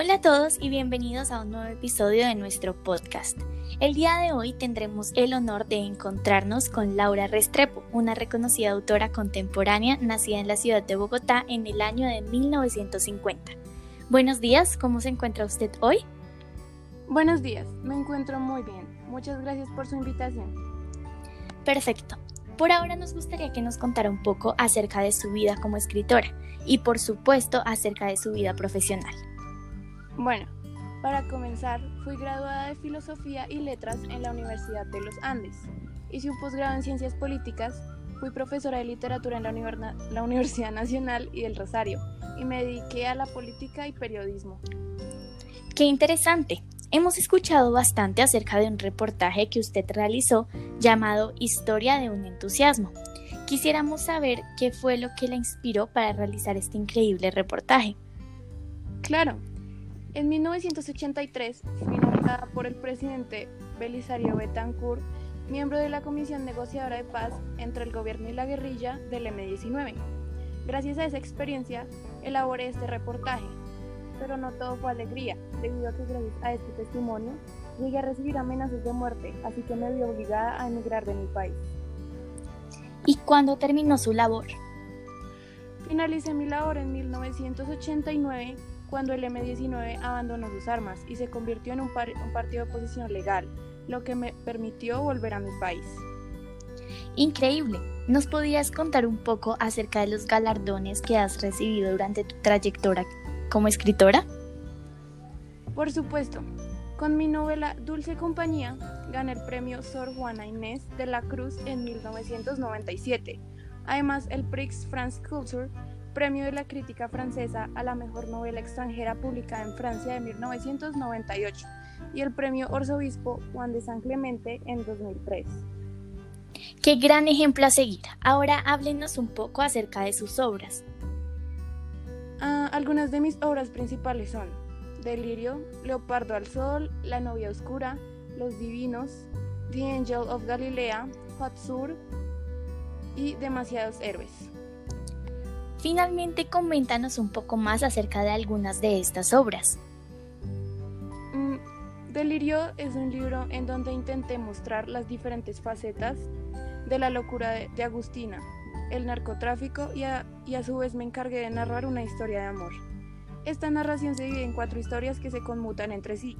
Hola a todos y bienvenidos a un nuevo episodio de nuestro podcast. El día de hoy tendremos el honor de encontrarnos con Laura Restrepo, una reconocida autora contemporánea nacida en la ciudad de Bogotá en el año de 1950. Buenos días, ¿cómo se encuentra usted hoy? Buenos días, me encuentro muy bien. Muchas gracias por su invitación. Perfecto. Por ahora nos gustaría que nos contara un poco acerca de su vida como escritora y por supuesto acerca de su vida profesional. Bueno, para comenzar, fui graduada de Filosofía y Letras en la Universidad de los Andes. Hice un posgrado en Ciencias Políticas, fui profesora de literatura en la, la Universidad Nacional y del Rosario y me dediqué a la política y periodismo. ¡Qué interesante! Hemos escuchado bastante acerca de un reportaje que usted realizó llamado Historia de un entusiasmo. Quisiéramos saber qué fue lo que la inspiró para realizar este increíble reportaje. Claro, en 1983 fui nombrada por el presidente Belisario Betancourt miembro de la Comisión Negociadora de Paz entre el gobierno y la guerrilla del M-19. Gracias a esa experiencia elaboré este reportaje, pero no todo fue alegría, debido a que gracias a este testimonio llegué a recibir amenazas de muerte, así que me vi obligada a emigrar de mi país. ¿Y cuándo terminó su labor? Finalicé mi labor en 1989 cuando el M-19 abandonó sus armas y se convirtió en un, un, partido de oposición legal, lo que me permitió volver a mi país. Increíble. ¿Nos podías contar un poco acerca de los galardones que has recibido durante tu trayectoria como escritora? Por supuesto. Con mi novela Dulce Compañía gané el premio Sor Juana Inés de la Cruz en 1997. Además, el Prix France Culture Premio de la Crítica Francesa a la Mejor Novela Extranjera publicada en Francia de 1998 y el Premio Arzobispo Juan de San Clemente en 2003. Qué gran ejemplo a seguir. Ahora háblenos un poco acerca de sus obras. Ah, algunas de mis obras principales son Delirio, Leopardo al Sol, La Novia Oscura, Los Divinos, The Angel of Galilea, Hot Sur y Demasiados Héroes. Finalmente, coméntanos un poco más acerca de algunas de estas obras. Mm, Delirio es un libro en donde intenté mostrar las diferentes facetas de la locura de, Agustina, el narcotráfico y a, y a su vez me encargué de narrar una historia de amor. Esta narración se divide en cuatro historias que se conmutan entre sí.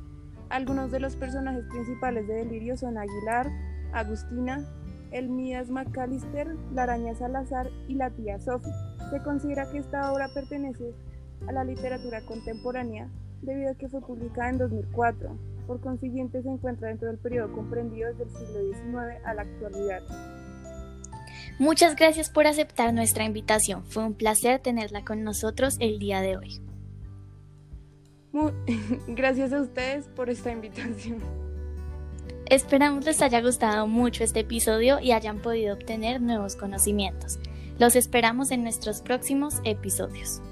Algunos de los personajes principales de Delirio son Aguilar, Agustina, Elmidas McAllister, la araña Salazar y la tía Sophie. Se considera que esta obra pertenece a la literatura contemporánea debido a que fue publicada en 2004. Por consiguiente, se encuentra dentro del periodo comprendido desde el siglo XIX a la actualidad. Muchas gracias por aceptar nuestra invitación. Fue un placer tenerla con nosotros el día de hoy. gracias a ustedes por esta invitación. Esperamos les haya gustado mucho este episodio y hayan podido obtener nuevos conocimientos. Los esperamos en nuestros próximos episodios.